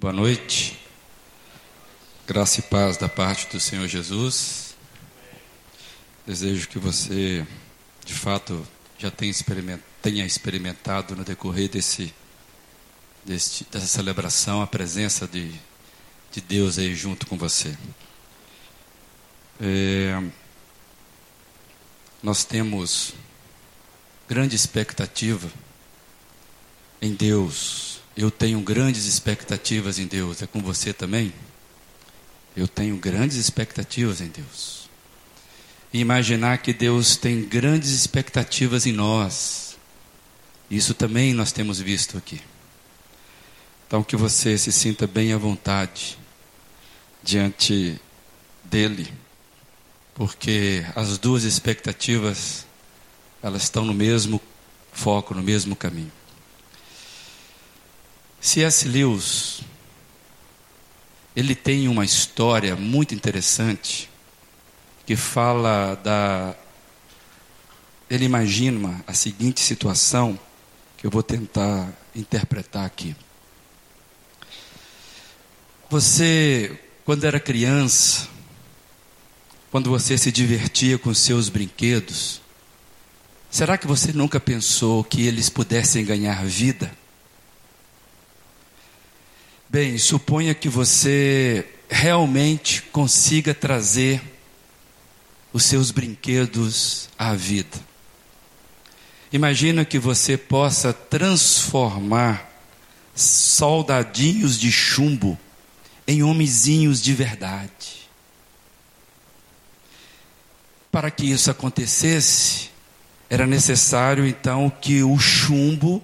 Boa noite. Graça e paz da parte do Senhor Jesus. Desejo que você, de fato, já tenha, experiment, tenha experimentado no decorrer desse, desse, dessa celebração a presença de, de Deus aí junto com você. É, nós temos grande expectativa em Deus eu tenho grandes expectativas em Deus. É com você também? Eu tenho grandes expectativas em Deus. E imaginar que Deus tem grandes expectativas em nós. Isso também nós temos visto aqui. Então que você se sinta bem à vontade diante dele, porque as duas expectativas elas estão no mesmo foco, no mesmo caminho. C.S. Lewis, ele tem uma história muito interessante que fala da. Ele imagina a seguinte situação que eu vou tentar interpretar aqui. Você, quando era criança, quando você se divertia com seus brinquedos, será que você nunca pensou que eles pudessem ganhar vida? Bem, suponha que você realmente consiga trazer os seus brinquedos à vida. Imagina que você possa transformar soldadinhos de chumbo em homenzinhos de verdade. Para que isso acontecesse, era necessário então que o chumbo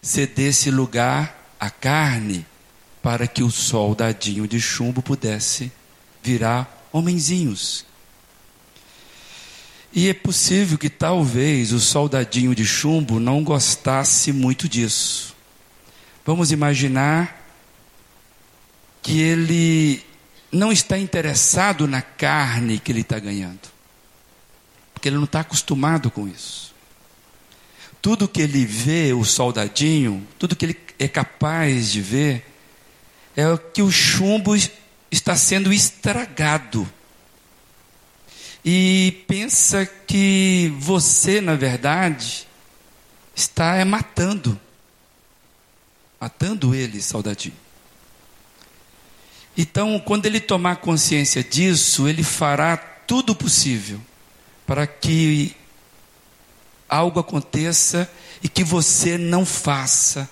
cedesse lugar a carne para que o soldadinho de chumbo pudesse virar homenzinhos. E é possível que talvez o soldadinho de chumbo não gostasse muito disso. Vamos imaginar que ele não está interessado na carne que ele está ganhando, porque ele não está acostumado com isso. Tudo que ele vê, o soldadinho, tudo que ele é capaz de ver é que o chumbo está sendo estragado. E pensa que você, na verdade, está é, matando. Matando ele, saudadinho. Então, quando ele tomar consciência disso, ele fará tudo possível para que algo aconteça e que você não faça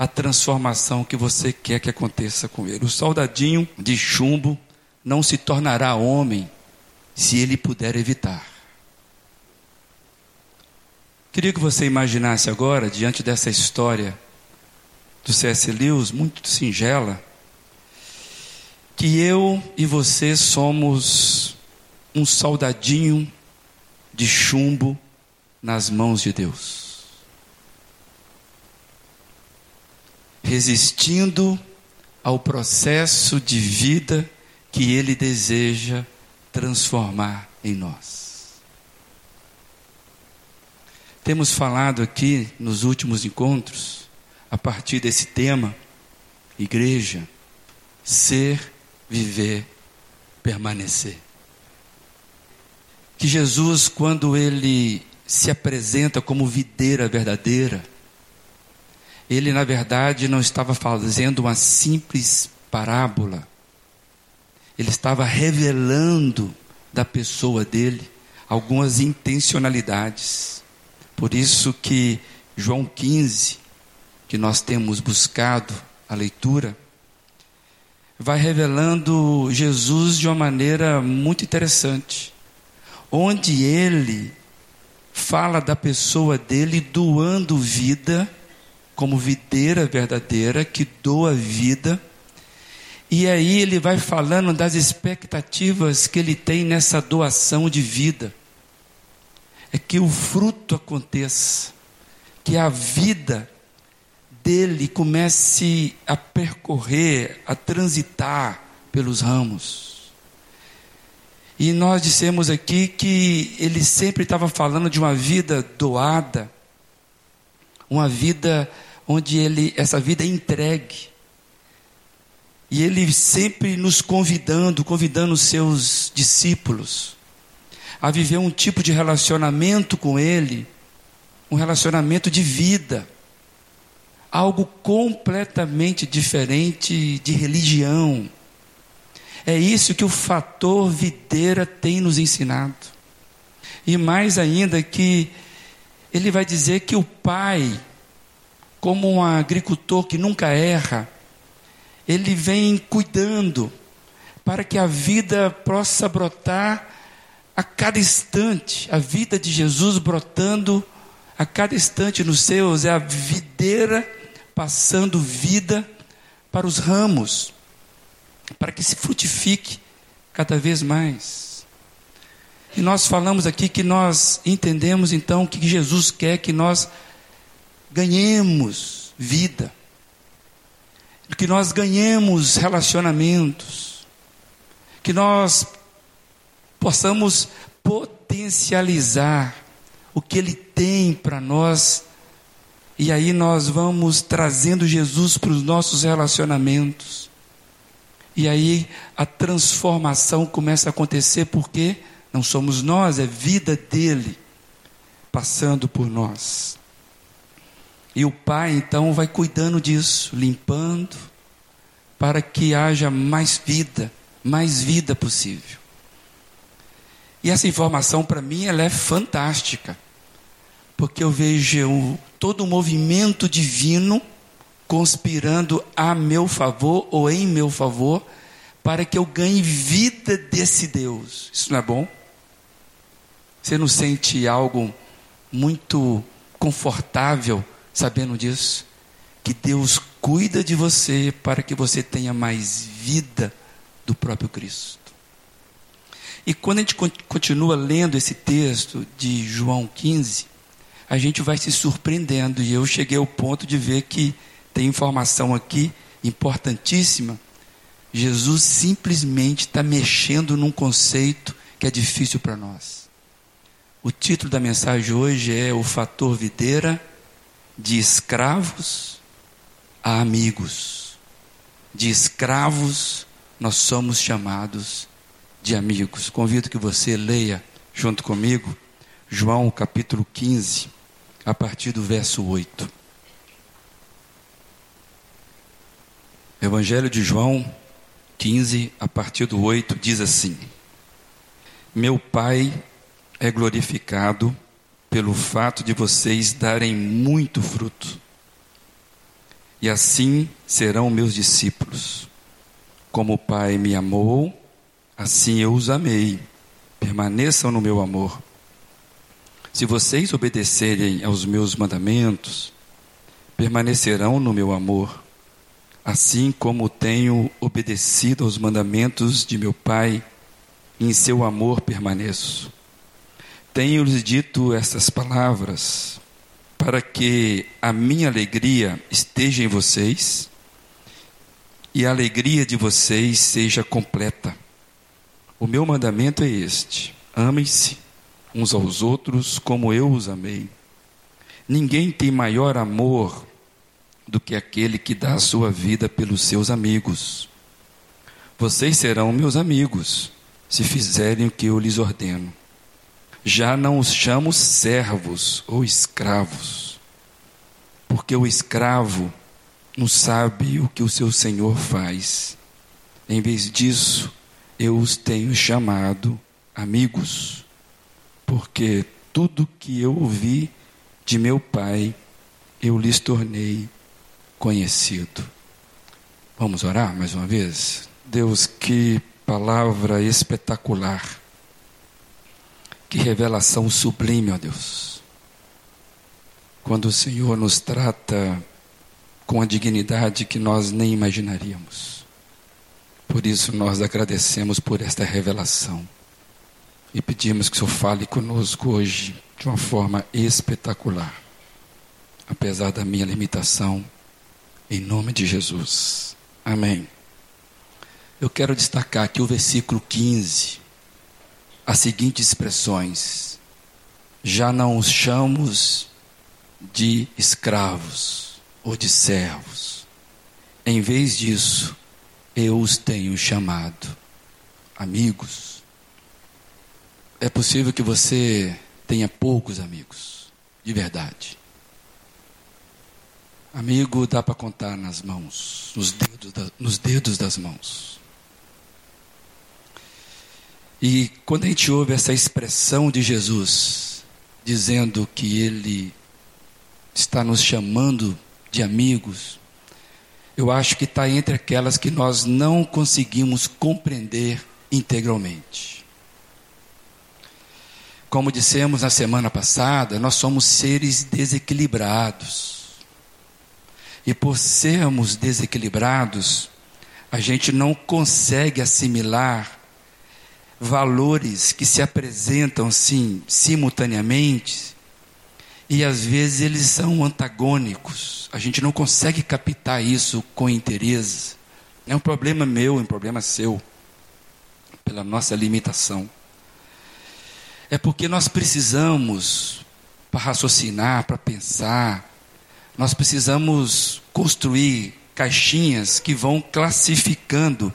a transformação que você quer que aconteça com ele. O soldadinho de chumbo não se tornará homem se ele puder evitar. Queria que você imaginasse agora, diante dessa história do C.S. Lewis, muito singela, que eu e você somos um soldadinho de chumbo nas mãos de Deus. Resistindo ao processo de vida que Ele deseja transformar em nós. Temos falado aqui nos últimos encontros, a partir desse tema, igreja, ser, viver, permanecer. Que Jesus, quando ele se apresenta como videira verdadeira, ele, na verdade, não estava fazendo uma simples parábola. Ele estava revelando da pessoa dele algumas intencionalidades. Por isso que João 15, que nós temos buscado a leitura, vai revelando Jesus de uma maneira muito interessante, onde ele fala da pessoa dele doando vida como videira verdadeira que doa vida. E aí ele vai falando das expectativas que ele tem nessa doação de vida. É que o fruto aconteça, que a vida dele comece a percorrer, a transitar pelos ramos. E nós dissemos aqui que ele sempre estava falando de uma vida doada, uma vida onde ele essa vida é entregue. E ele sempre nos convidando, convidando os seus discípulos a viver um tipo de relacionamento com ele, um relacionamento de vida, algo completamente diferente de religião. É isso que o fator videira tem nos ensinado. E mais ainda que ele vai dizer que o pai, como um agricultor que nunca erra, ele vem cuidando para que a vida possa brotar a cada instante, a vida de Jesus brotando a cada instante nos seus, é a videira passando vida para os ramos, para que se frutifique cada vez mais. E nós falamos aqui que nós entendemos então que Jesus quer que nós ganhemos vida, que nós ganhemos relacionamentos, que nós possamos potencializar o que Ele tem para nós, e aí nós vamos trazendo Jesus para os nossos relacionamentos, e aí a transformação começa a acontecer porque não somos nós, é vida dele passando por nós. E o Pai então vai cuidando disso, limpando, para que haja mais vida, mais vida possível. E essa informação para mim ela é fantástica, porque eu vejo todo o movimento divino conspirando a meu favor ou em meu favor para que eu ganhe vida desse Deus. Isso não é bom? Você não sente algo muito confortável sabendo disso? Que Deus cuida de você para que você tenha mais vida do próprio Cristo. E quando a gente continua lendo esse texto de João 15, a gente vai se surpreendendo. E eu cheguei ao ponto de ver que tem informação aqui importantíssima. Jesus simplesmente está mexendo num conceito que é difícil para nós. O título da mensagem hoje é O Fator Videira de Escravos a Amigos. De escravos, nós somos chamados de amigos. Convido que você leia junto comigo João capítulo 15, a partir do verso 8. Evangelho de João 15, a partir do 8, diz assim: Meu Pai é glorificado pelo fato de vocês darem muito fruto, e assim serão meus discípulos. Como o Pai me amou, Assim eu os amei. Permaneçam no meu amor. Se vocês obedecerem aos meus mandamentos, permanecerão no meu amor, assim como tenho obedecido aos mandamentos de meu Pai, em seu amor permaneço. Tenho-lhes dito estas palavras para que a minha alegria esteja em vocês e a alegria de vocês seja completa. O meu mandamento é este: amem-se uns aos outros como eu os amei. Ninguém tem maior amor do que aquele que dá a sua vida pelos seus amigos. Vocês serão meus amigos se fizerem o que eu lhes ordeno. Já não os chamo servos ou escravos, porque o escravo não sabe o que o seu senhor faz. Em vez disso, eu os tenho chamado amigos, porque tudo que eu ouvi de meu Pai, eu lhes tornei conhecido. Vamos orar mais uma vez? Deus, que palavra espetacular, que revelação sublime, ó Deus. Quando o Senhor nos trata com a dignidade que nós nem imaginaríamos. Por isso nós agradecemos por esta revelação e pedimos que o Senhor fale conosco hoje de uma forma espetacular, apesar da minha limitação, em nome de Jesus. Amém. Eu quero destacar aqui o versículo 15, as seguintes expressões: Já não os chamamos de escravos ou de servos. Em vez disso, eu os tenho chamado amigos. É possível que você tenha poucos amigos, de verdade. Amigo dá para contar nas mãos, nos dedos, da, nos dedos das mãos. E quando a gente ouve essa expressão de Jesus, dizendo que Ele está nos chamando de amigos, eu acho que está entre aquelas que nós não conseguimos compreender integralmente. Como dissemos na semana passada, nós somos seres desequilibrados. E por sermos desequilibrados, a gente não consegue assimilar valores que se apresentam assim simultaneamente e às vezes eles são antagônicos. A gente não consegue captar isso com interesse. É um problema meu, é um problema seu, pela nossa limitação. É porque nós precisamos, para raciocinar, para pensar, nós precisamos construir caixinhas que vão classificando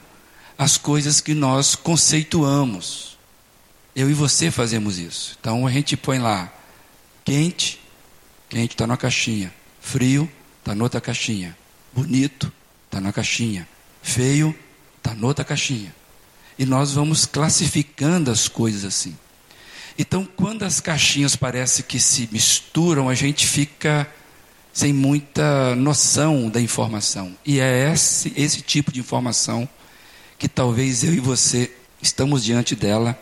as coisas que nós conceituamos. Eu e você fazemos isso. Então a gente põe lá quente, Quente está na caixinha. Frio está noutra caixinha. Bonito está na caixinha. Feio está noutra caixinha. E nós vamos classificando as coisas assim. Então, quando as caixinhas parecem que se misturam, a gente fica sem muita noção da informação. E é esse, esse tipo de informação que talvez eu e você estamos diante dela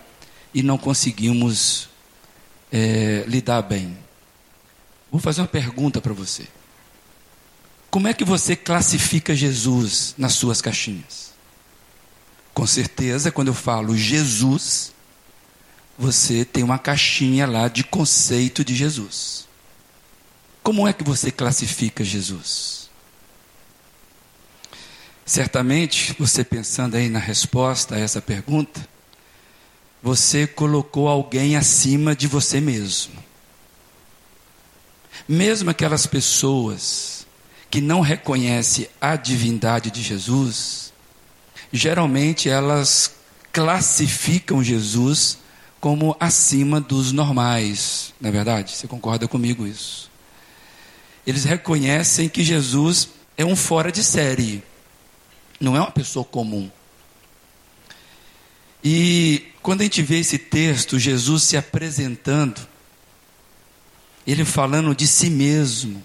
e não conseguimos é, lidar bem. Vou fazer uma pergunta para você. Como é que você classifica Jesus nas suas caixinhas? Com certeza, quando eu falo Jesus, você tem uma caixinha lá de conceito de Jesus. Como é que você classifica Jesus? Certamente, você pensando aí na resposta a essa pergunta, você colocou alguém acima de você mesmo. Mesmo aquelas pessoas que não reconhecem a divindade de Jesus, geralmente elas classificam Jesus como acima dos normais, não é verdade? Você concorda comigo isso? Eles reconhecem que Jesus é um fora de série, não é uma pessoa comum. E quando a gente vê esse texto, Jesus se apresentando ele falando de si mesmo,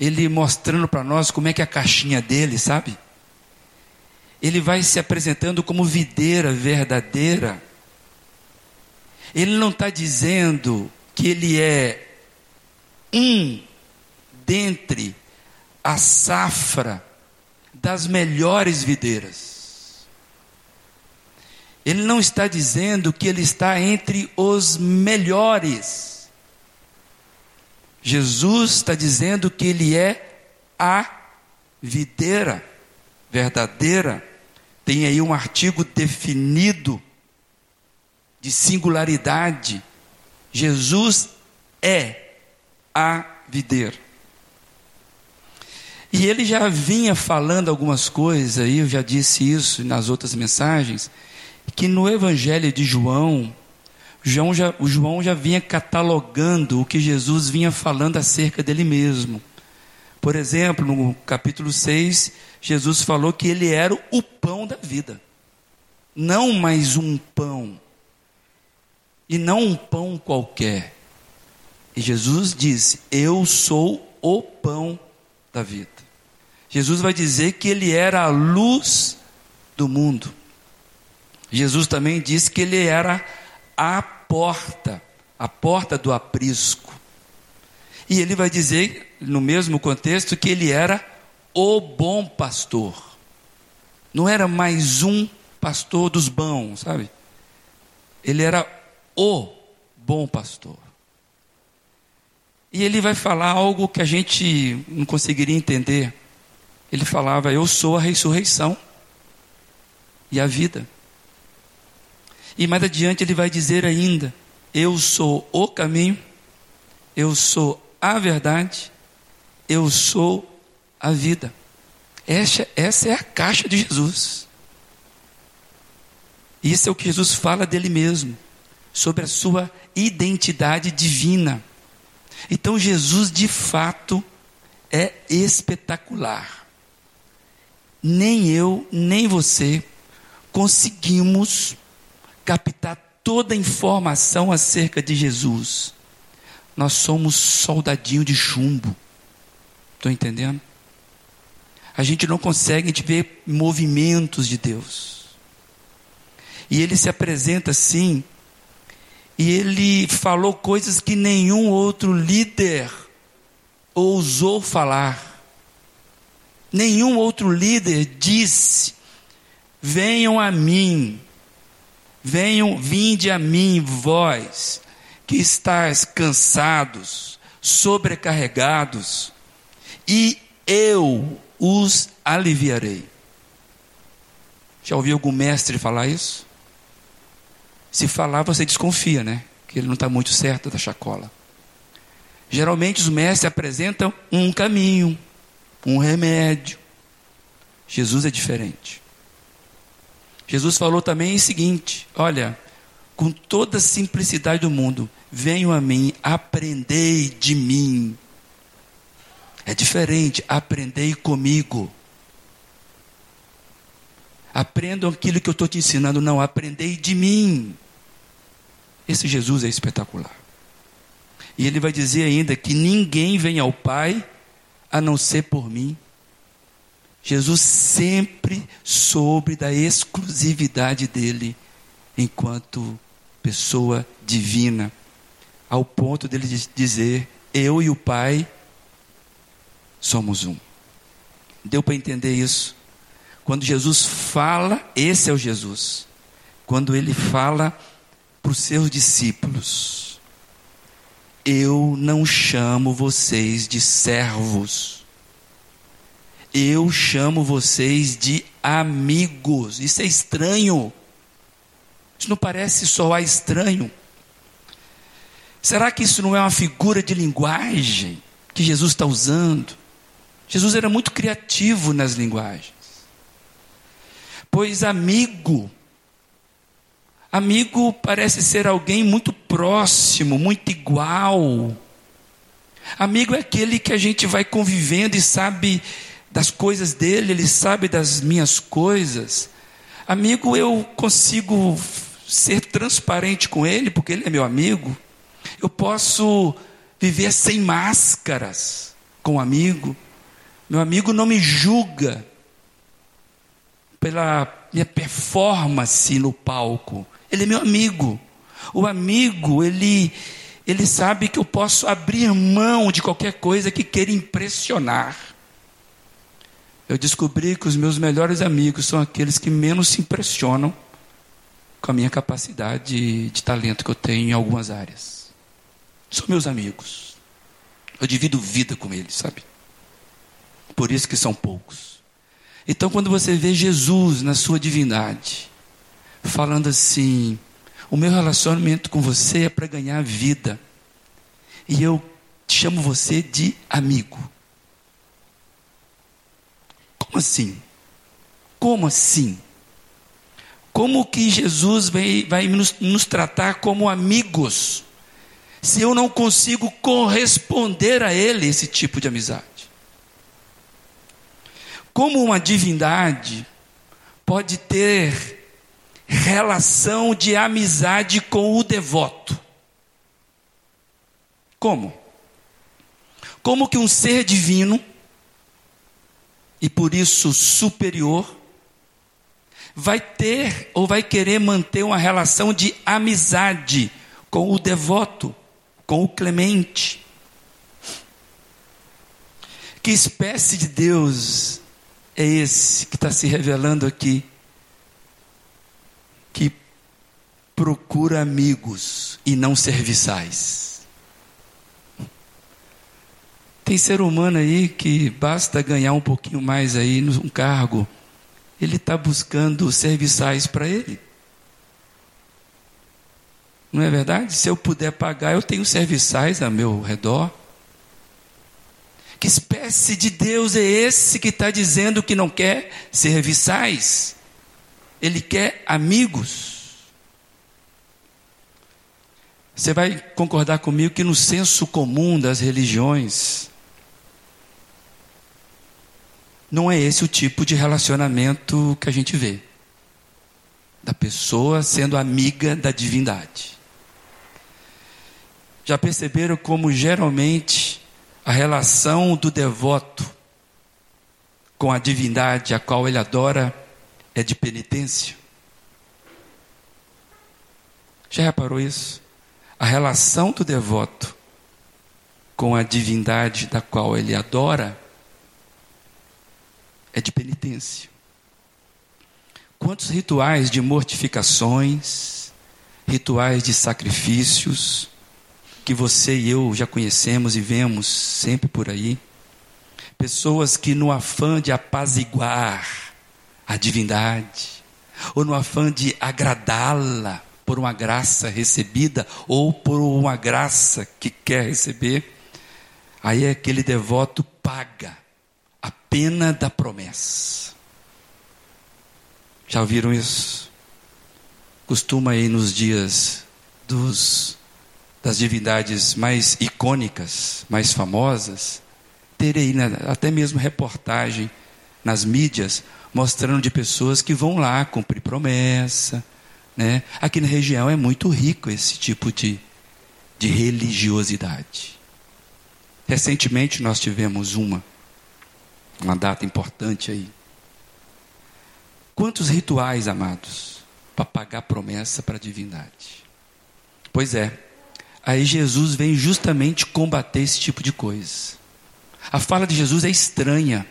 ele mostrando para nós como é que é a caixinha dele, sabe? Ele vai se apresentando como videira verdadeira. Ele não está dizendo que ele é um dentre a safra das melhores videiras. Ele não está dizendo que ele está entre os melhores. Jesus está dizendo que Ele é a videira verdadeira. Tem aí um artigo definido de singularidade. Jesus é a videira. E ele já vinha falando algumas coisas aí, eu já disse isso nas outras mensagens, que no Evangelho de João, João já, o João já vinha catalogando o que Jesus vinha falando acerca dele mesmo. Por exemplo, no capítulo 6, Jesus falou que ele era o pão da vida. Não mais um pão. E não um pão qualquer. E Jesus disse: Eu sou o pão da vida. Jesus vai dizer que ele era a luz do mundo. Jesus também disse que ele era a porta, a porta do aprisco. E ele vai dizer, no mesmo contexto, que ele era o bom pastor. Não era mais um pastor dos bons, sabe? Ele era o bom pastor. E ele vai falar algo que a gente não conseguiria entender. Ele falava: Eu sou a ressurreição e a vida. E mais adiante ele vai dizer ainda: Eu sou o caminho, eu sou a verdade, eu sou a vida. Essa, essa é a caixa de Jesus. Isso é o que Jesus fala dele mesmo, sobre a sua identidade divina. Então Jesus de fato é espetacular. Nem eu, nem você conseguimos captar toda a informação acerca de Jesus. Nós somos soldadinho de chumbo. Estou entendendo? A gente não consegue, gente vê movimentos de Deus. E ele se apresenta assim, e ele falou coisas que nenhum outro líder ousou falar. Nenhum outro líder disse: Venham a mim, venham, vinde a mim, vós que estáis cansados, sobrecarregados, e eu os aliviarei. Já ouviu algum mestre falar isso? Se falar, você desconfia, né? Que ele não está muito certo da chacola. Geralmente os mestres apresentam um caminho, um remédio. Jesus é diferente. Jesus falou também o seguinte: olha, com toda a simplicidade do mundo, venham a mim, aprendei de mim. É diferente, aprendei comigo. Aprendam aquilo que eu estou te ensinando, não, aprendei de mim. Esse Jesus é espetacular. E ele vai dizer ainda que ninguém vem ao Pai a não ser por mim. Jesus sempre soube da exclusividade dele enquanto pessoa divina, ao ponto dele dizer: Eu e o Pai somos um. Deu para entender isso? Quando Jesus fala, esse é o Jesus. Quando ele fala para os seus discípulos, eu não chamo vocês de servos. Eu chamo vocês de amigos. Isso é estranho. Isso não parece soar estranho. Será que isso não é uma figura de linguagem que Jesus está usando? Jesus era muito criativo nas linguagens. Pois amigo Amigo parece ser alguém muito próximo, muito igual. Amigo é aquele que a gente vai convivendo e sabe das coisas dele, ele sabe das minhas coisas. Amigo, eu consigo ser transparente com ele, porque ele é meu amigo. Eu posso viver sem máscaras com um amigo. Meu amigo não me julga pela minha performance no palco. Ele é meu amigo. O amigo, ele, ele sabe que eu posso abrir mão de qualquer coisa que queira impressionar. Eu descobri que os meus melhores amigos são aqueles que menos se impressionam com a minha capacidade de, talento que eu tenho em algumas áreas. São meus amigos. Eu divido vida com eles, sabe? Por isso que são poucos. Então, quando você vê Jesus na sua divindade, falando assim: o meu relacionamento com você é para ganhar vida. E eu chamo você de amigo. Como assim? Como assim? Como que Jesus vai, vai nos, nos tratar como amigos, se eu não consigo corresponder a Ele esse tipo de amizade? Como uma divindade pode ter relação de amizade com o devoto. Como? Como que um ser divino, e por isso superior, vai ter ou vai querer manter uma relação de amizade com o devoto, com o clemente? Que espécie de Deus é esse que está se revelando aqui? que procura amigos e não serviçais. Tem ser humano aí que basta ganhar um pouquinho mais aí num cargo, ele está buscando serviçais para ele. Não é verdade? Se eu puder pagar, eu tenho serviçais a meu redor. Que espécie de Deus é esse que está dizendo que não quer serviçais? Ele quer amigos. Você vai concordar comigo que no senso comum das religiões, não é esse o tipo de relacionamento que a gente vê. Da pessoa sendo amiga da divindade. Já perceberam como geralmente a relação do devoto com a divindade a qual ele adora é de penitência? Já reparou isso? A relação do devoto com a divindade da qual ele adora é de penitência. Quantos rituais de mortificações, rituais de sacrifícios, que você e eu já conhecemos e vemos sempre por aí. Pessoas que, no afã de apaziguar a divindade, ou no afã de agradá-la, por uma graça recebida ou por uma graça que quer receber, aí aquele devoto paga a pena da promessa. Já ouviram isso? Costuma aí nos dias dos, das divindades mais icônicas, mais famosas, ter aí até mesmo reportagem nas mídias mostrando de pessoas que vão lá cumprir promessa, né? Aqui na região é muito rico esse tipo de, de religiosidade. Recentemente nós tivemos uma, uma data importante aí. Quantos rituais, amados, para pagar promessa para a divindade? Pois é, aí Jesus vem justamente combater esse tipo de coisa. A fala de Jesus é estranha,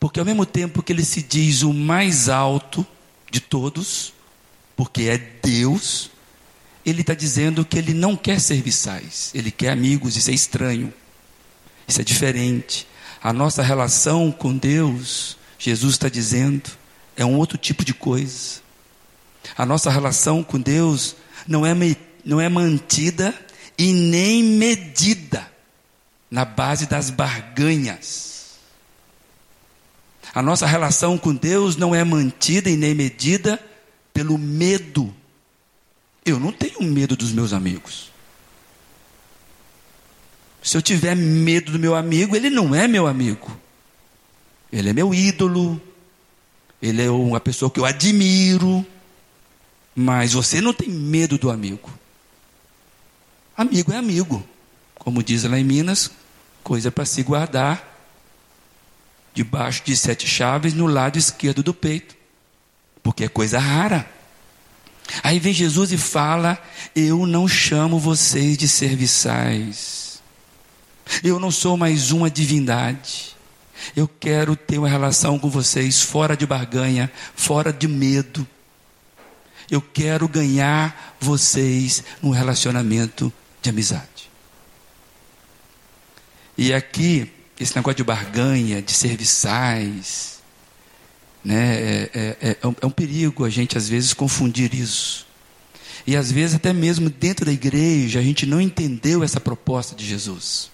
porque ao mesmo tempo que ele se diz o mais alto de todos, porque é Deus, ele está dizendo que ele não quer serviçais, ele quer amigos, isso é estranho, isso é diferente. A nossa relação com Deus, Jesus está dizendo, é um outro tipo de coisa. A nossa relação com Deus não é, não é mantida e nem medida na base das barganhas. A nossa relação com Deus não é mantida e nem medida pelo medo. Eu não tenho medo dos meus amigos. Se eu tiver medo do meu amigo, ele não é meu amigo. Ele é meu ídolo. Ele é uma pessoa que eu admiro. Mas você não tem medo do amigo. Amigo é amigo. Como diz lá em Minas, coisa para se guardar debaixo de sete chaves no lado esquerdo do peito porque é coisa rara. Aí vem Jesus e fala: Eu não chamo vocês de serviçais. Eu não sou mais uma divindade. Eu quero ter uma relação com vocês fora de barganha, fora de medo. Eu quero ganhar vocês num relacionamento de amizade. E aqui, esse negócio de barganha, de serviçais, né? É, é, é, é um perigo a gente, às vezes, confundir isso. E às vezes, até mesmo dentro da igreja, a gente não entendeu essa proposta de Jesus.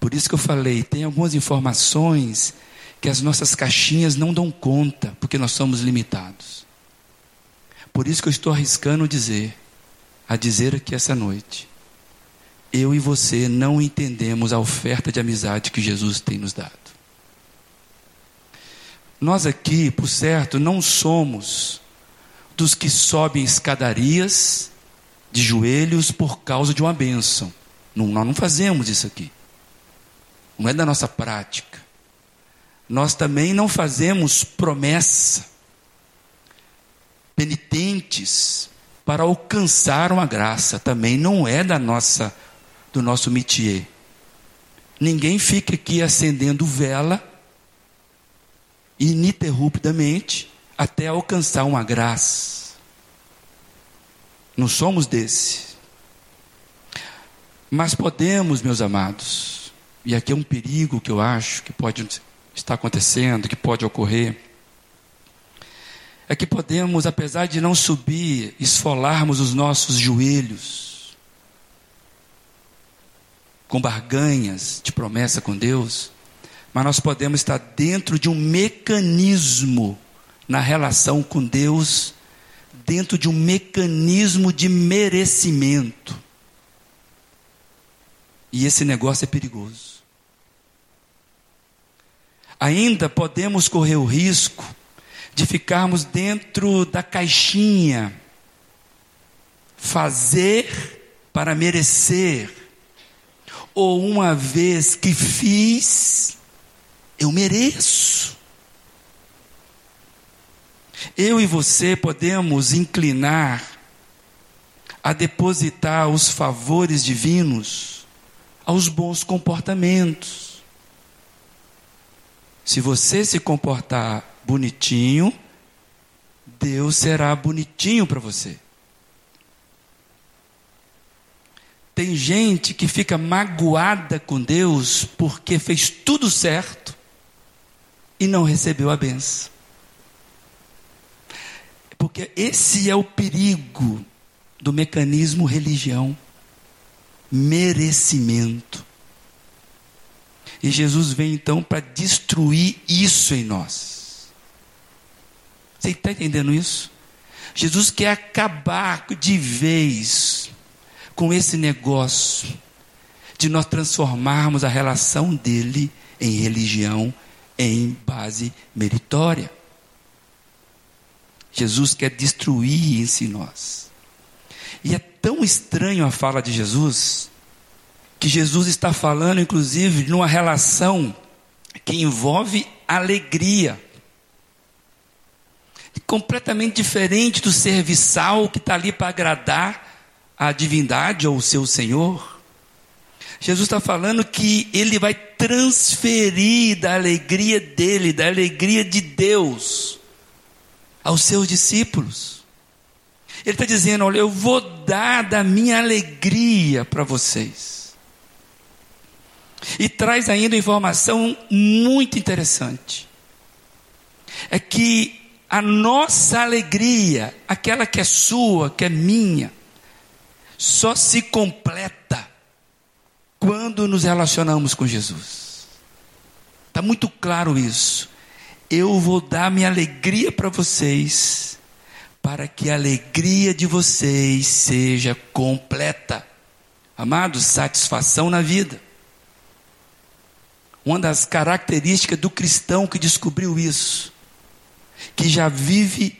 Por isso que eu falei, tem algumas informações que as nossas caixinhas não dão conta, porque nós somos limitados. Por isso que eu estou arriscando dizer, a dizer aqui essa noite, eu e você não entendemos a oferta de amizade que Jesus tem nos dado. Nós aqui, por certo, não somos dos que sobem escadarias de joelhos por causa de uma bênção. Não, nós não fazemos isso aqui. Não é da nossa prática. Nós também não fazemos promessa, penitentes para alcançar uma graça. Também não é da nossa, do nosso métier. Ninguém fica aqui acendendo vela ininterruptamente até alcançar uma graça. Não somos desse. Mas podemos, meus amados, e aqui é um perigo que eu acho que pode estar acontecendo, que pode ocorrer, é que podemos, apesar de não subir, esfolarmos os nossos joelhos, com barganhas de promessa com Deus, mas nós podemos estar dentro de um mecanismo na relação com Deus, dentro de um mecanismo de merecimento. E esse negócio é perigoso. Ainda podemos correr o risco de ficarmos dentro da caixinha, fazer para merecer, ou uma vez que fiz, eu mereço. Eu e você podemos inclinar a depositar os favores divinos aos bons comportamentos. Se você se comportar bonitinho, Deus será bonitinho para você. Tem gente que fica magoada com Deus porque fez tudo certo e não recebeu a benção. Porque esse é o perigo do mecanismo religião merecimento. E Jesus vem então para destruir isso em nós. Você está entendendo isso? Jesus quer acabar de vez com esse negócio de nós transformarmos a relação dele em religião em base meritória. Jesus quer destruir isso em nós. E é tão estranho a fala de Jesus, que Jesus está falando, inclusive, numa relação que envolve alegria. Completamente diferente do serviçal que está ali para agradar a divindade ou o seu Senhor. Jesus está falando que ele vai transferir da alegria dele, da alegria de Deus, aos seus discípulos. Ele está dizendo: Olha, eu vou dar da minha alegria para vocês. E traz ainda informação muito interessante: é que a nossa alegria, aquela que é sua, que é minha, só se completa quando nos relacionamos com Jesus. Está muito claro isso. Eu vou dar minha alegria para vocês, para que a alegria de vocês seja completa. Amados, satisfação na vida. Uma das características do cristão que descobriu isso, que já vive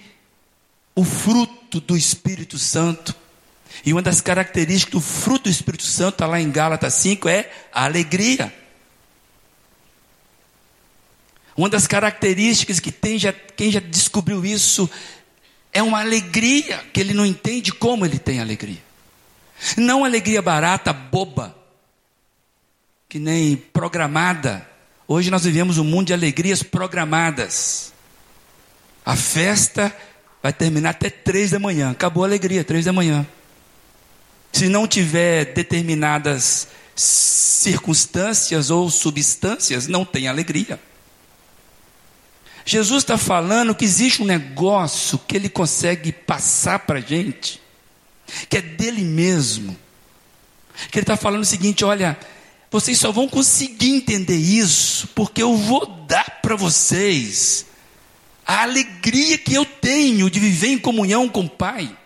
o fruto do Espírito Santo, e uma das características do fruto do Espírito Santo, está lá em Gálatas 5, é a alegria. Uma das características que tem já, quem já descobriu isso é uma alegria que ele não entende como ele tem alegria. Não alegria barata, boba, que nem programada. Hoje nós vivemos um mundo de alegrias programadas. A festa vai terminar até três da manhã. Acabou a alegria, três da manhã. Se não tiver determinadas circunstâncias ou substâncias, não tem alegria. Jesus está falando que existe um negócio que ele consegue passar para a gente, que é dele mesmo. Que ele está falando o seguinte: olha, vocês só vão conseguir entender isso, porque eu vou dar para vocês a alegria que eu tenho de viver em comunhão com o Pai.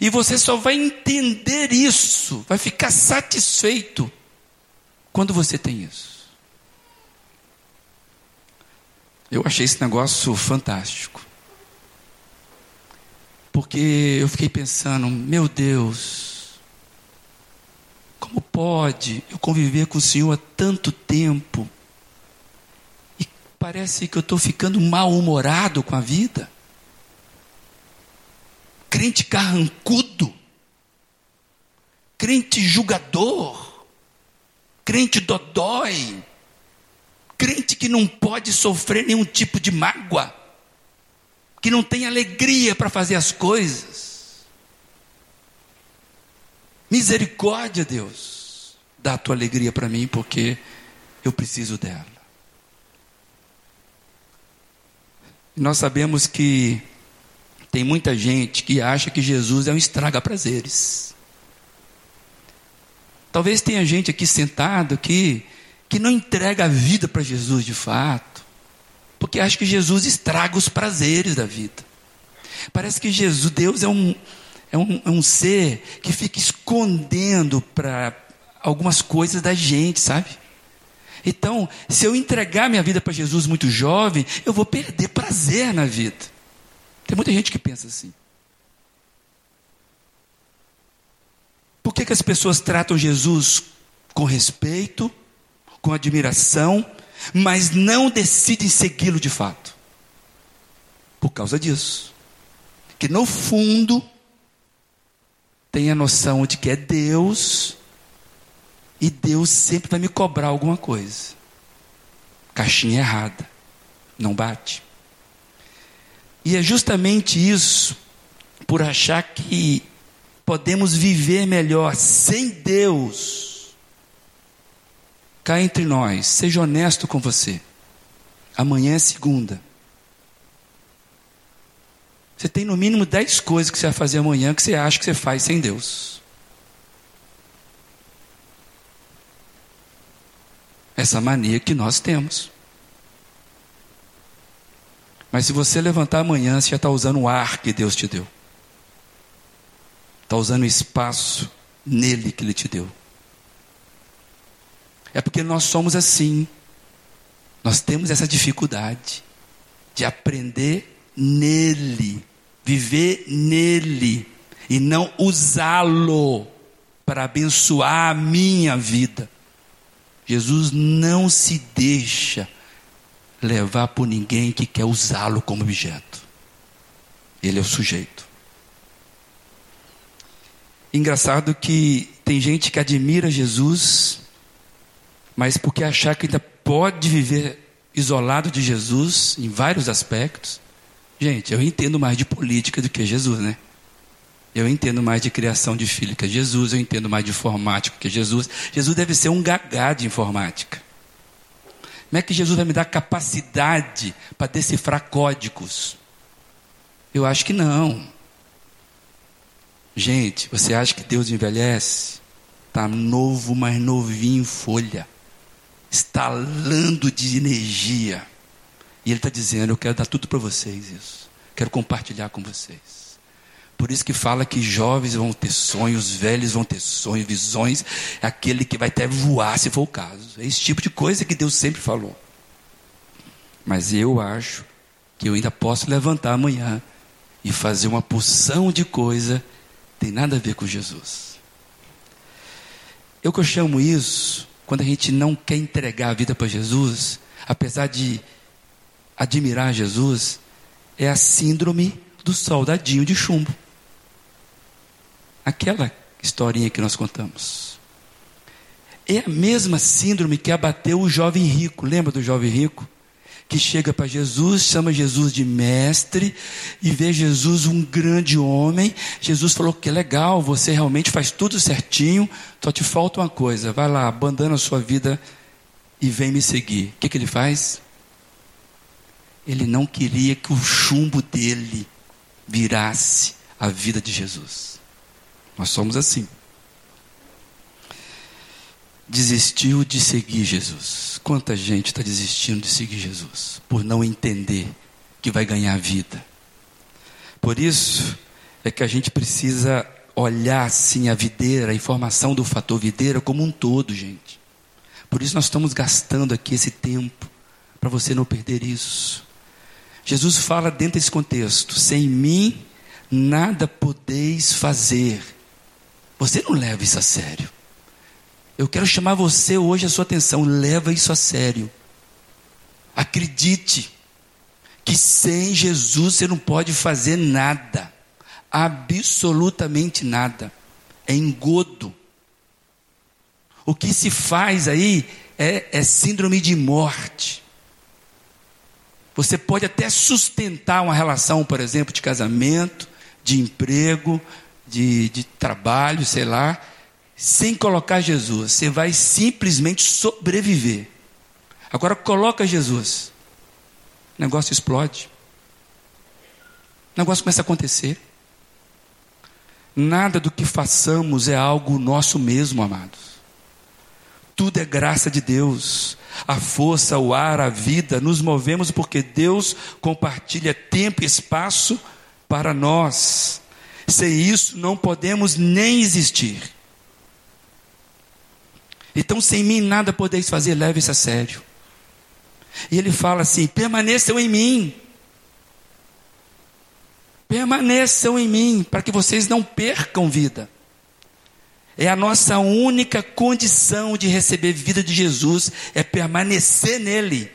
E você só vai entender isso, vai ficar satisfeito quando você tem isso. Eu achei esse negócio fantástico. Porque eu fiquei pensando, meu Deus, como pode eu conviver com o Senhor há tanto tempo e parece que eu estou ficando mal-humorado com a vida? Crente carrancudo, crente julgador, crente dodói, crente que não pode sofrer nenhum tipo de mágoa, que não tem alegria para fazer as coisas. Misericórdia, Deus, dá a tua alegria para mim, porque eu preciso dela. Nós sabemos que tem muita gente que acha que Jesus é um estraga-prazeres. Talvez tenha gente aqui sentado aqui que não entrega a vida para Jesus de fato, porque acha que Jesus estraga os prazeres da vida. Parece que Jesus, Deus é um, é um, é um ser que fica escondendo para algumas coisas da gente, sabe? Então, se eu entregar minha vida para Jesus muito jovem, eu vou perder prazer na vida. Tem muita gente que pensa assim. Por que, que as pessoas tratam Jesus com respeito, com admiração, mas não decidem segui-lo de fato? Por causa disso. Que no fundo tem a noção de que é Deus e Deus sempre vai me cobrar alguma coisa. Caixinha errada. Não bate. E é justamente isso, por achar que podemos viver melhor sem Deus. Cá entre nós, seja honesto com você. Amanhã é segunda. Você tem no mínimo dez coisas que você vai fazer amanhã que você acha que você faz sem Deus. Essa mania que nós temos. Mas se você levantar amanhã, você já está usando o ar que Deus te deu. Está usando o espaço nele que ele te deu. É porque nós somos assim. Nós temos essa dificuldade de aprender nele, viver nele e não usá-lo para abençoar a minha vida. Jesus não se deixa levar por ninguém que quer usá-lo como objeto. Ele é o sujeito. Engraçado que tem gente que admira Jesus, mas porque achar que ainda pode viver isolado de Jesus em vários aspectos. Gente, eu entendo mais de política do que Jesus, né? Eu entendo mais de criação de filho que Jesus, eu entendo mais de informática que Jesus. Jesus deve ser um gagá de informática. Como é que Jesus vai me dar capacidade para decifrar códigos? Eu acho que não. Gente, você acha que Deus envelhece? Está novo, mas novinho em folha, estalando de energia. E Ele está dizendo: Eu quero dar tudo para vocês isso. Quero compartilhar com vocês. Por isso que fala que jovens vão ter sonhos, velhos vão ter sonhos, visões, é aquele que vai até voar, se for o caso. É esse tipo de coisa que Deus sempre falou. Mas eu acho que eu ainda posso levantar amanhã e fazer uma porção de coisa tem nada a ver com Jesus. Eu que eu chamo isso, quando a gente não quer entregar a vida para Jesus, apesar de admirar Jesus, é a síndrome do soldadinho de chumbo. Aquela historinha que nós contamos. É a mesma síndrome que abateu o jovem rico. Lembra do jovem rico? Que chega para Jesus, chama Jesus de mestre e vê Jesus um grande homem. Jesus falou que legal, você realmente faz tudo certinho, só te falta uma coisa: vai lá, abandona a sua vida e vem me seguir. O que, que ele faz? Ele não queria que o chumbo dele virasse a vida de Jesus. Nós somos assim. Desistiu de seguir Jesus. Quanta gente está desistindo de seguir Jesus por não entender que vai ganhar vida. Por isso é que a gente precisa olhar assim a videira, a informação do fator videira como um todo, gente. Por isso nós estamos gastando aqui esse tempo para você não perder isso. Jesus fala dentro desse contexto: sem mim nada podeis fazer. Você não leva isso a sério. Eu quero chamar você hoje a sua atenção. Leva isso a sério. Acredite que sem Jesus você não pode fazer nada. Absolutamente nada. É engodo. O que se faz aí é, é síndrome de morte. Você pode até sustentar uma relação, por exemplo, de casamento, de emprego, de, de trabalho, sei lá, sem colocar Jesus. Você vai simplesmente sobreviver. Agora coloca Jesus. O negócio explode. O negócio começa a acontecer. Nada do que façamos é algo nosso mesmo, amados. Tudo é graça de Deus. A força, o ar, a vida, nos movemos porque Deus compartilha tempo e espaço para nós. Sem isso, não podemos nem existir. Então, sem mim nada podeis fazer, leve isso a sério. E ele fala assim: permaneçam em mim. Permaneçam em mim, para que vocês não percam vida. É a nossa única condição de receber vida de Jesus, é permanecer nele.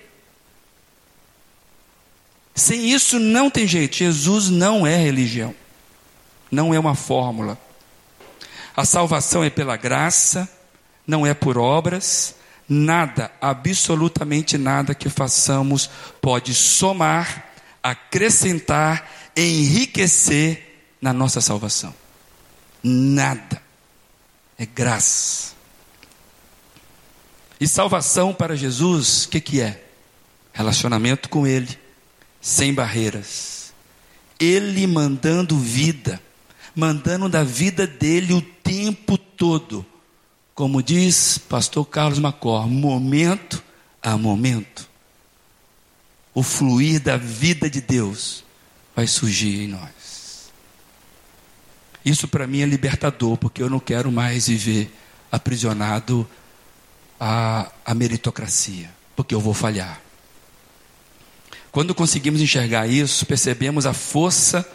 Sem isso não tem jeito. Jesus não é religião, não é uma fórmula. A salvação é pela graça, não é por obras, nada, absolutamente nada que façamos pode somar, acrescentar, enriquecer na nossa salvação. Nada. É graça. E salvação para Jesus, o que, que é? Relacionamento com Ele, sem barreiras. Ele mandando vida, mandando da vida dele o tempo todo como diz pastor Carlos Macor, momento a momento, o fluir da vida de Deus vai surgir em nós. Isso para mim é libertador, porque eu não quero mais viver aprisionado à, à meritocracia, porque eu vou falhar. Quando conseguimos enxergar isso, percebemos a força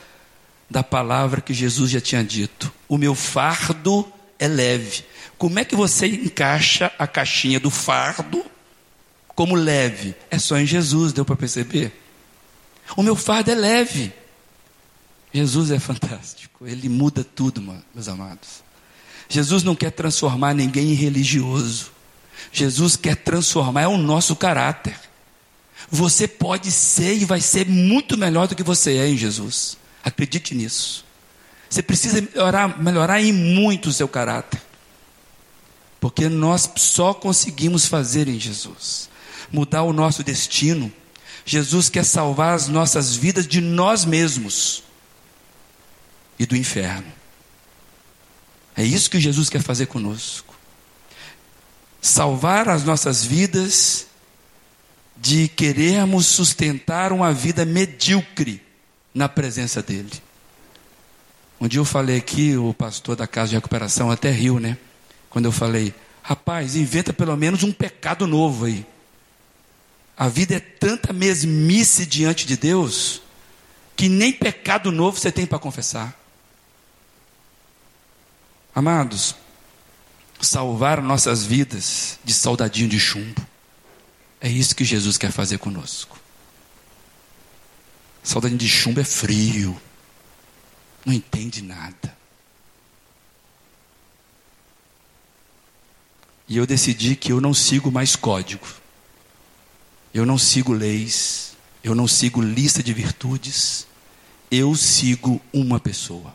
da palavra que Jesus já tinha dito: O meu fardo é leve. Como é que você encaixa a caixinha do fardo como leve? É só em Jesus, deu para perceber? O meu fardo é leve. Jesus é fantástico, ele muda tudo, meus amados. Jesus não quer transformar ninguém em religioso. Jesus quer transformar é o nosso caráter. Você pode ser e vai ser muito melhor do que você é em Jesus. Acredite nisso. Você precisa melhorar, melhorar em muito o seu caráter. Porque nós só conseguimos fazer em Jesus mudar o nosso destino. Jesus quer salvar as nossas vidas de nós mesmos e do inferno. É isso que Jesus quer fazer conosco. Salvar as nossas vidas de querermos sustentar uma vida medíocre na presença dEle. Um dia eu falei aqui, o pastor da casa de recuperação até riu, né? Quando eu falei, rapaz, inventa pelo menos um pecado novo aí. A vida é tanta mesmice diante de Deus, que nem pecado novo você tem para confessar. Amados, salvar nossas vidas de soldadinho de chumbo. É isso que Jesus quer fazer conosco. Soldadinho de chumbo é frio, não entende nada. E eu decidi que eu não sigo mais código. Eu não sigo leis, eu não sigo lista de virtudes, eu sigo uma pessoa.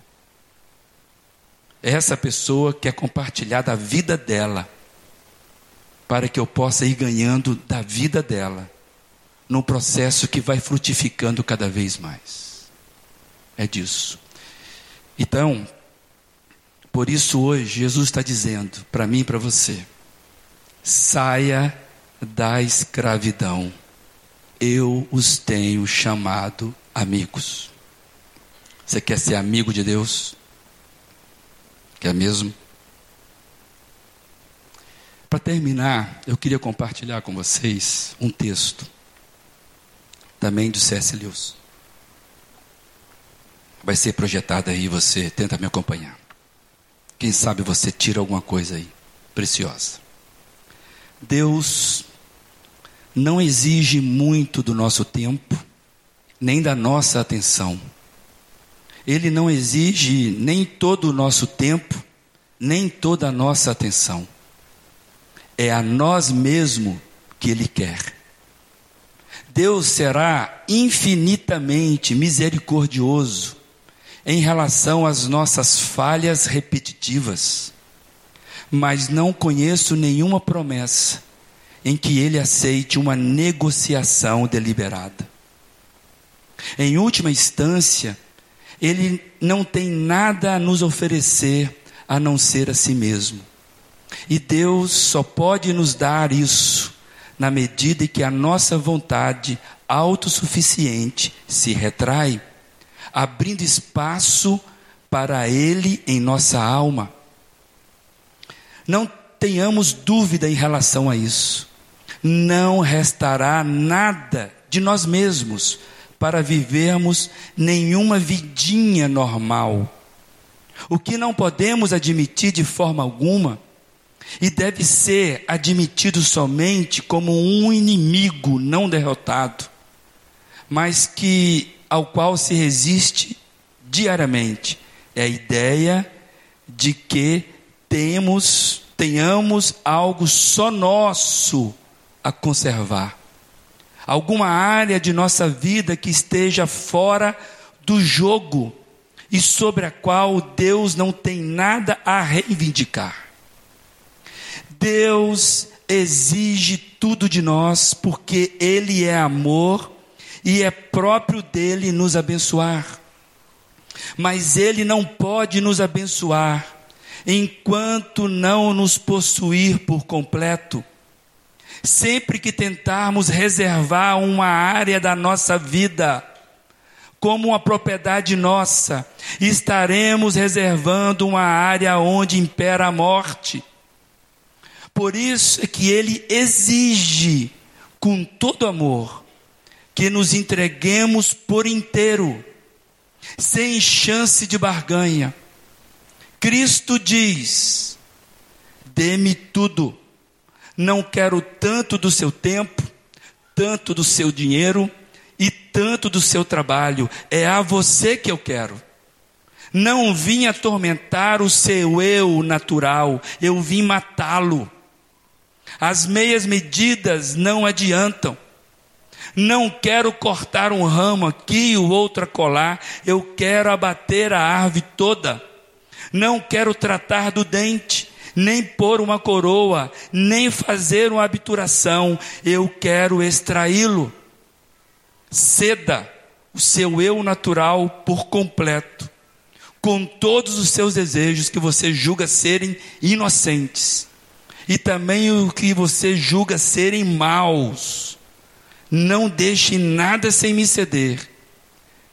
Essa pessoa quer compartilhar da vida dela, para que eu possa ir ganhando da vida dela, num processo que vai frutificando cada vez mais. É disso. Então, por isso hoje Jesus está dizendo para mim e para você: saia da escravidão. Eu os tenho chamado amigos. Você quer ser amigo de Deus? Quer mesmo? Para terminar, eu queria compartilhar com vocês um texto, também do C.S. Lewis. Vai ser projetado aí, você tenta me acompanhar. Quem sabe você tira alguma coisa aí, preciosa. Deus não exige muito do nosso tempo, nem da nossa atenção. Ele não exige nem todo o nosso tempo, nem toda a nossa atenção. É a nós mesmo que Ele quer. Deus será infinitamente misericordioso em relação às nossas falhas repetitivas mas não conheço nenhuma promessa em que ele aceite uma negociação deliberada. Em última instância, ele não tem nada a nos oferecer a não ser a si mesmo. E Deus só pode nos dar isso na medida em que a nossa vontade autossuficiente se retrai, abrindo espaço para Ele em nossa alma. Não tenhamos dúvida em relação a isso. Não restará nada de nós mesmos para vivermos nenhuma vidinha normal. O que não podemos admitir de forma alguma e deve ser admitido somente como um inimigo não derrotado, mas que ao qual se resiste diariamente é a ideia de que temos tenhamos algo só nosso a conservar. Alguma área de nossa vida que esteja fora do jogo e sobre a qual Deus não tem nada a reivindicar. Deus exige tudo de nós porque Ele é amor e é próprio dele nos abençoar. Mas Ele não pode nos abençoar enquanto não nos possuir por completo. Sempre que tentarmos reservar uma área da nossa vida como uma propriedade nossa, estaremos reservando uma área onde impera a morte. Por isso é que ele exige, com todo amor, que nos entreguemos por inteiro, sem chance de barganha Cristo diz: dê-me tudo, não quero tanto do seu tempo, tanto do seu dinheiro e tanto do seu trabalho, é a você que eu quero. Não vim atormentar o seu eu natural, eu vim matá-lo. As meias medidas não adiantam. Não quero cortar um ramo aqui e o outro acolá, eu quero abater a árvore toda. Não quero tratar do dente, nem pôr uma coroa, nem fazer uma obturação. Eu quero extraí-lo. Ceda o seu eu natural por completo, com todos os seus desejos que você julga serem inocentes, e também o que você julga serem maus. Não deixe nada sem me ceder.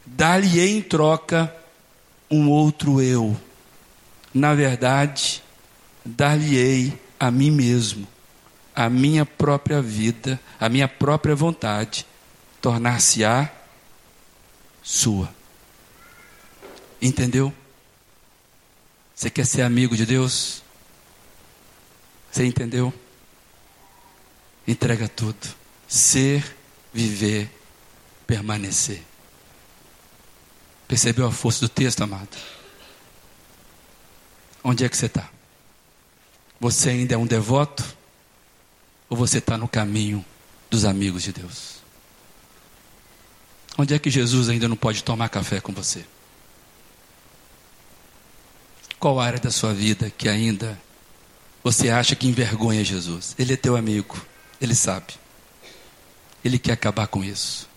Dá-lhe em troca um outro eu na verdade, dar-lhe-ei a mim mesmo, a minha própria vida, a minha própria vontade, tornar-se-á sua. Entendeu? Você quer ser amigo de Deus? Você entendeu? Entrega tudo. Ser, viver, permanecer. Percebeu a força do texto, amado? Onde é que você está? Você ainda é um devoto? Ou você está no caminho dos amigos de Deus? Onde é que Jesus ainda não pode tomar café com você? Qual área da sua vida que ainda você acha que envergonha Jesus? Ele é teu amigo, ele sabe. Ele quer acabar com isso.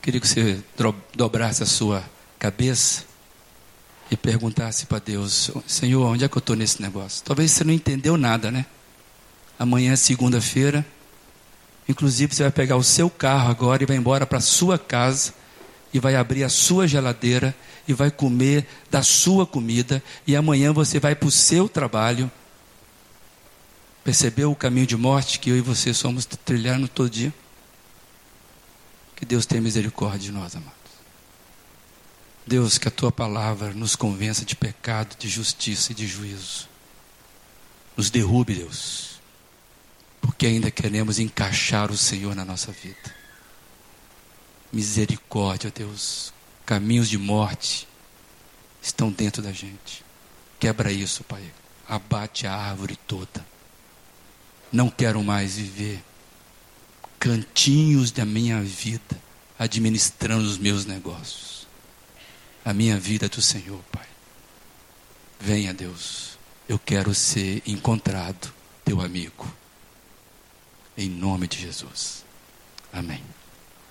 Queria que você dobrasse a sua cabeça e perguntasse para Deus: Senhor, onde é que eu estou nesse negócio? Talvez você não entendeu nada, né? Amanhã é segunda-feira. Inclusive, você vai pegar o seu carro agora e vai embora para a sua casa e vai abrir a sua geladeira e vai comer da sua comida. E amanhã você vai para o seu trabalho. Percebeu o caminho de morte que eu e você somos trilhando todo dia? Que Deus tenha misericórdia de nós, amados. Deus, que a tua palavra nos convença de pecado, de justiça e de juízo. Nos derrube, Deus, porque ainda queremos encaixar o Senhor na nossa vida. Misericórdia, Deus. Caminhos de morte estão dentro da gente. Quebra isso, Pai. Abate a árvore toda. Não quero mais viver cantinhos da minha vida administrando os meus negócios a minha vida do Senhor, Pai. Venha, Deus, eu quero ser encontrado, teu amigo. Em nome de Jesus. Amém.